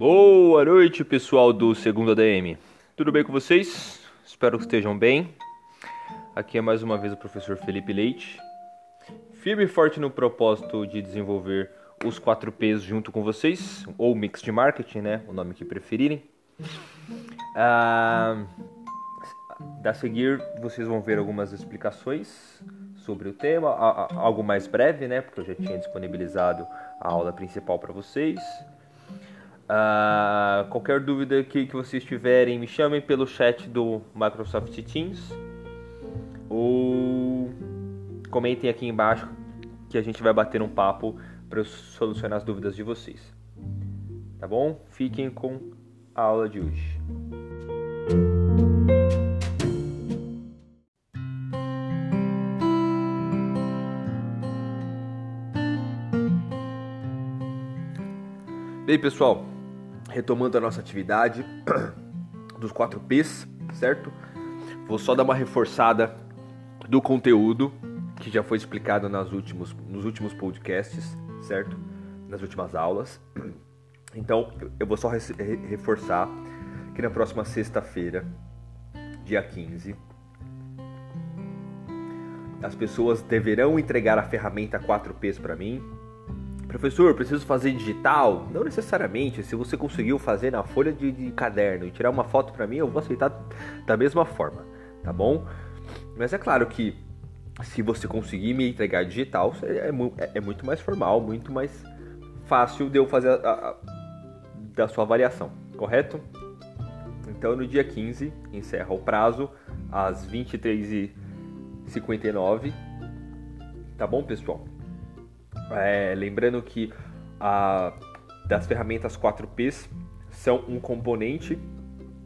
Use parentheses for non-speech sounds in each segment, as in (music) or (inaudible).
Boa noite, pessoal do segundo ADM. Tudo bem com vocês? Espero que estejam bem. Aqui é mais uma vez o professor Felipe Leite, firme e forte no propósito de desenvolver os 4 P's junto com vocês, ou mix de marketing, né? O nome que preferirem. Ah, a seguir, vocês vão ver algumas explicações sobre o tema, algo mais breve, né? Porque eu já tinha disponibilizado a aula principal para vocês. Uh, qualquer dúvida que, que vocês tiverem, me chamem pelo chat do Microsoft Teams ou comentem aqui embaixo que a gente vai bater um papo para solucionar as dúvidas de vocês. Tá bom? Fiquem com a aula de hoje. Bem, pessoal, retomando a nossa atividade (clears throat) dos 4 P's, certo? Vou só dar uma reforçada do conteúdo que já foi explicado nas últimos, nos últimos podcasts, certo? Nas últimas aulas. (clears throat) Então, eu vou só reforçar que na próxima sexta-feira, dia 15, as pessoas deverão entregar a ferramenta 4Ps para mim, Professor, preciso fazer digital? Não necessariamente. Se você conseguiu fazer na folha de, de caderno e tirar uma foto para mim, eu vou aceitar da mesma forma, tá bom? Mas é claro que se você conseguir me entregar digital, é, é, é muito mais formal, muito mais fácil de eu fazer a, a, da sua avaliação, correto? Então no dia 15 encerra o prazo às 23h59. Tá bom, pessoal? É, lembrando que a, das ferramentas 4Ps são um componente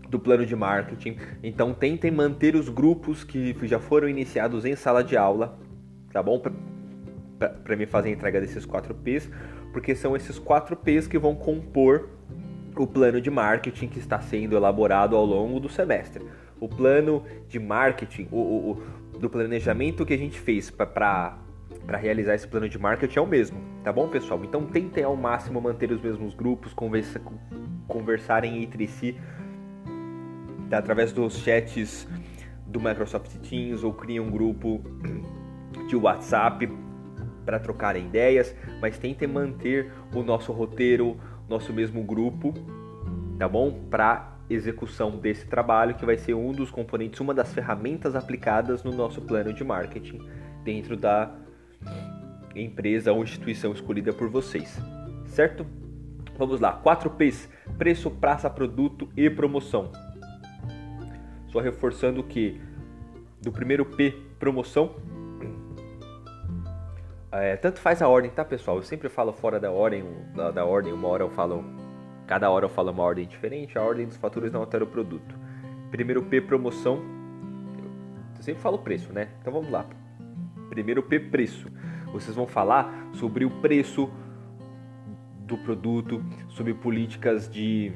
do plano de marketing. Então tentem manter os grupos que já foram iniciados em sala de aula, tá bom? Para me fazer a entrega desses 4Ps, porque são esses 4Ps que vão compor o plano de marketing que está sendo elaborado ao longo do semestre. O plano de marketing, o, o, o do planejamento que a gente fez para para realizar esse plano de marketing é o mesmo, tá bom, pessoal? Então tentem ao máximo manter os mesmos grupos, conversa, conversarem entre si tá? através dos chats do Microsoft Teams ou criem um grupo de WhatsApp para trocarem ideias, mas tentem manter o nosso roteiro, nosso mesmo grupo, tá bom? Para execução desse trabalho, que vai ser um dos componentes, uma das ferramentas aplicadas no nosso plano de marketing dentro da empresa ou instituição escolhida por vocês, certo? Vamos lá, 4 P's: preço, praça, produto e promoção. Só reforçando que do primeiro P, promoção, é, tanto faz a ordem, tá pessoal? Eu sempre falo fora da ordem, da, da, ordem, uma hora eu falo, cada hora eu falo uma ordem diferente, a ordem dos fatores não altera o produto. Primeiro P, promoção, eu sempre falo preço, né? Então vamos lá. Primeiro P, preço. Vocês vão falar sobre o preço do produto, sobre políticas de,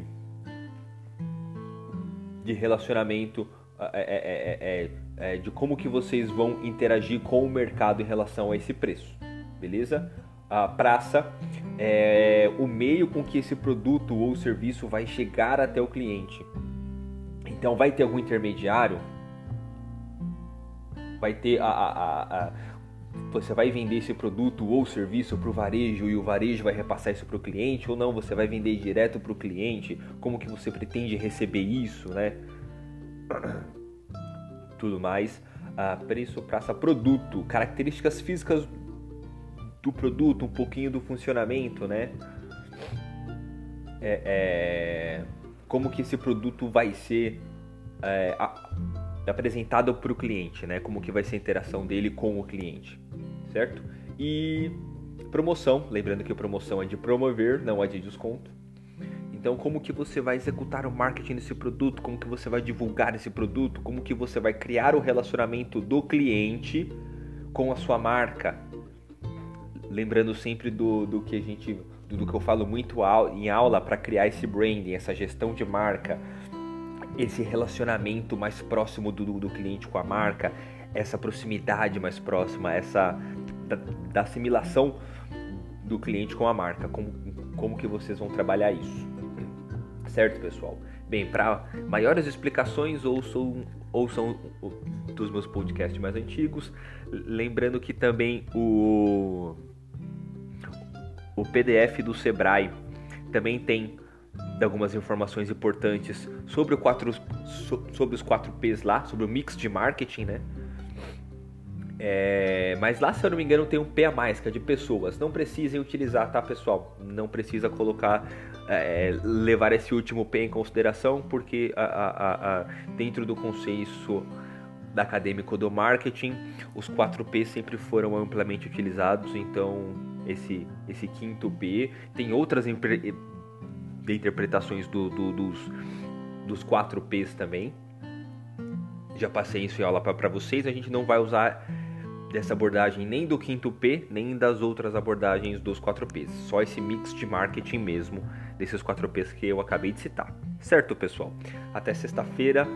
de relacionamento, é é, é, é, é, de como que vocês vão interagir com o mercado em relação a esse preço, beleza? A praça é o meio com que esse produto ou serviço vai chegar até o cliente. Então vai ter algum intermediário? Vai ter a, a, a você vai vender esse produto ou serviço para o varejo e o varejo vai repassar isso para o cliente ou não, você vai vender direto para o cliente, como que você pretende receber isso, né? Tudo mais. Ah, preço, praça, produto, características físicas do produto, um pouquinho do funcionamento, né? É, é, como que esse produto vai ser é, a, apresentado para o cliente, né? Como que vai ser a interação dele com o cliente certo? E promoção, lembrando que promoção é de promover, não é de desconto. Então, como que você vai executar o marketing desse produto? Como que você vai divulgar esse produto? Como que você vai criar o relacionamento do cliente com a sua marca? Lembrando sempre do, do que a gente, do, do que eu falo muito em aula para criar esse branding, essa gestão de marca, esse relacionamento mais próximo do, do cliente com a marca, essa proximidade mais próxima, essa da, da assimilação do cliente com a marca, como, como que vocês vão trabalhar isso. Certo, pessoal? Bem, para maiores explicações, ouçam, ouçam dos meus podcasts mais antigos. Lembrando que também o, o PDF do Sebrae também tem algumas informações importantes sobre, quatro, sobre os 4 P's lá, sobre o mix de marketing, né? É, mas lá, se eu não me engano, tem um P a mais, que é de pessoas. Não precisem utilizar, tá, pessoal? Não precisa colocar, é, levar esse último P em consideração, porque a, a, a, dentro do conceito da acadêmico do marketing, os 4 P sempre foram amplamente utilizados, então esse, esse quinto P tem outras interpretações do, do, dos, dos 4 P's também. Já passei isso em aula para vocês, a gente não vai usar dessa abordagem nem do quinto P, nem das outras abordagens dos 4 P's. Só esse mix de marketing mesmo desses 4 P's que eu acabei de citar. Certo, pessoal? Até sexta-feira.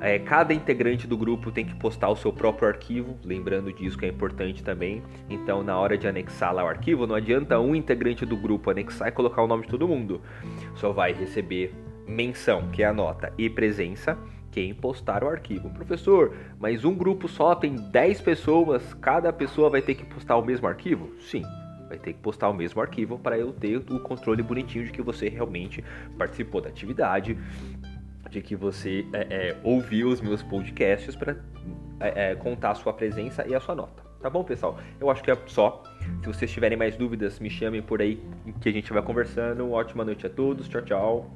É, cada integrante do grupo tem que postar o seu próprio arquivo, lembrando disso que é importante também. Então, na hora de anexar lá o arquivo, não adianta um integrante do grupo anexar e colocar o nome de todo mundo. Só vai receber menção, que é a nota, e presença quem postar o arquivo. Professor, mas um grupo só tem 10 pessoas, cada pessoa vai ter que postar o mesmo arquivo? Sim, vai ter que postar o mesmo arquivo para eu ter o controle bonitinho de que você realmente participou da atividade, de que você é, é, ouviu os meus podcasts para é, é, contar a sua presença e a sua nota. Tá bom, pessoal? Eu acho que é só. Se vocês tiverem mais dúvidas, me chamem por aí que a gente vai conversando. Ótima noite a todos. Tchau, tchau.